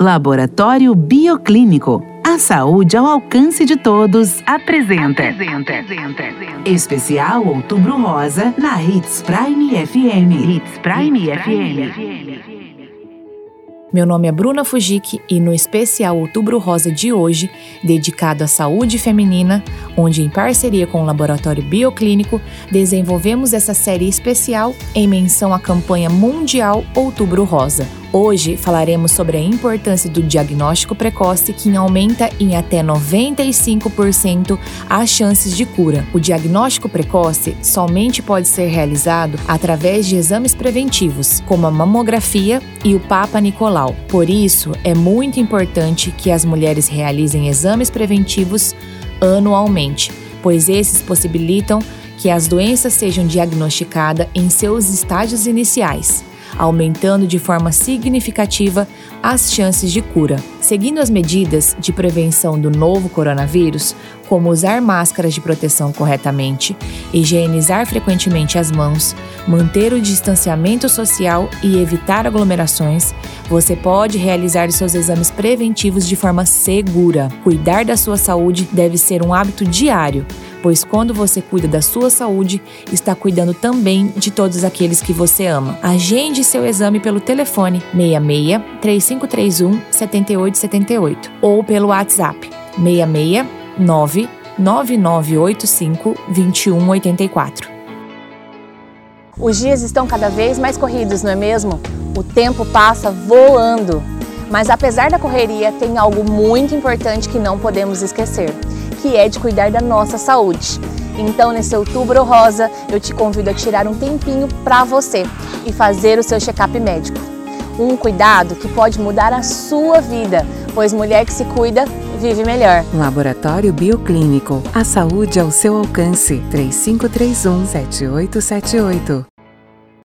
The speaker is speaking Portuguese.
Laboratório Bioclínico. A saúde ao alcance de todos apresenta. apresenta. Especial Outubro Rosa na Hits Prime FM. Hits Prime, Hits Prime FM. FM. Meu nome é Bruna Fujik e no especial Outubro Rosa de hoje, dedicado à saúde feminina, onde em parceria com o Laboratório Bioclínico desenvolvemos essa série especial em menção à campanha mundial Outubro Rosa, Hoje falaremos sobre a importância do diagnóstico precoce que aumenta em até 95% as chances de cura. O diagnóstico precoce somente pode ser realizado através de exames preventivos, como a mamografia e o Papa Nicolau. Por isso, é muito importante que as mulheres realizem exames preventivos anualmente, pois esses possibilitam que as doenças sejam diagnosticadas em seus estágios iniciais aumentando de forma significativa as chances de cura. Seguindo as medidas de prevenção do novo coronavírus, como usar máscaras de proteção corretamente, higienizar frequentemente as mãos, manter o distanciamento social e evitar aglomerações, você pode realizar seus exames preventivos de forma segura. Cuidar da sua saúde deve ser um hábito diário pois quando você cuida da sua saúde, está cuidando também de todos aqueles que você ama. Agende seu exame pelo telefone 66 3531 7878 ou pelo WhatsApp 66 9985 2184. Os dias estão cada vez mais corridos, não é mesmo? O tempo passa voando. Mas apesar da correria, tem algo muito importante que não podemos esquecer que é de cuidar da nossa saúde. Então, nesse outubro rosa, eu te convido a tirar um tempinho para você e fazer o seu check-up médico. Um cuidado que pode mudar a sua vida, pois mulher que se cuida vive melhor. Laboratório Bioclínico. A saúde ao seu alcance. 3531 7878.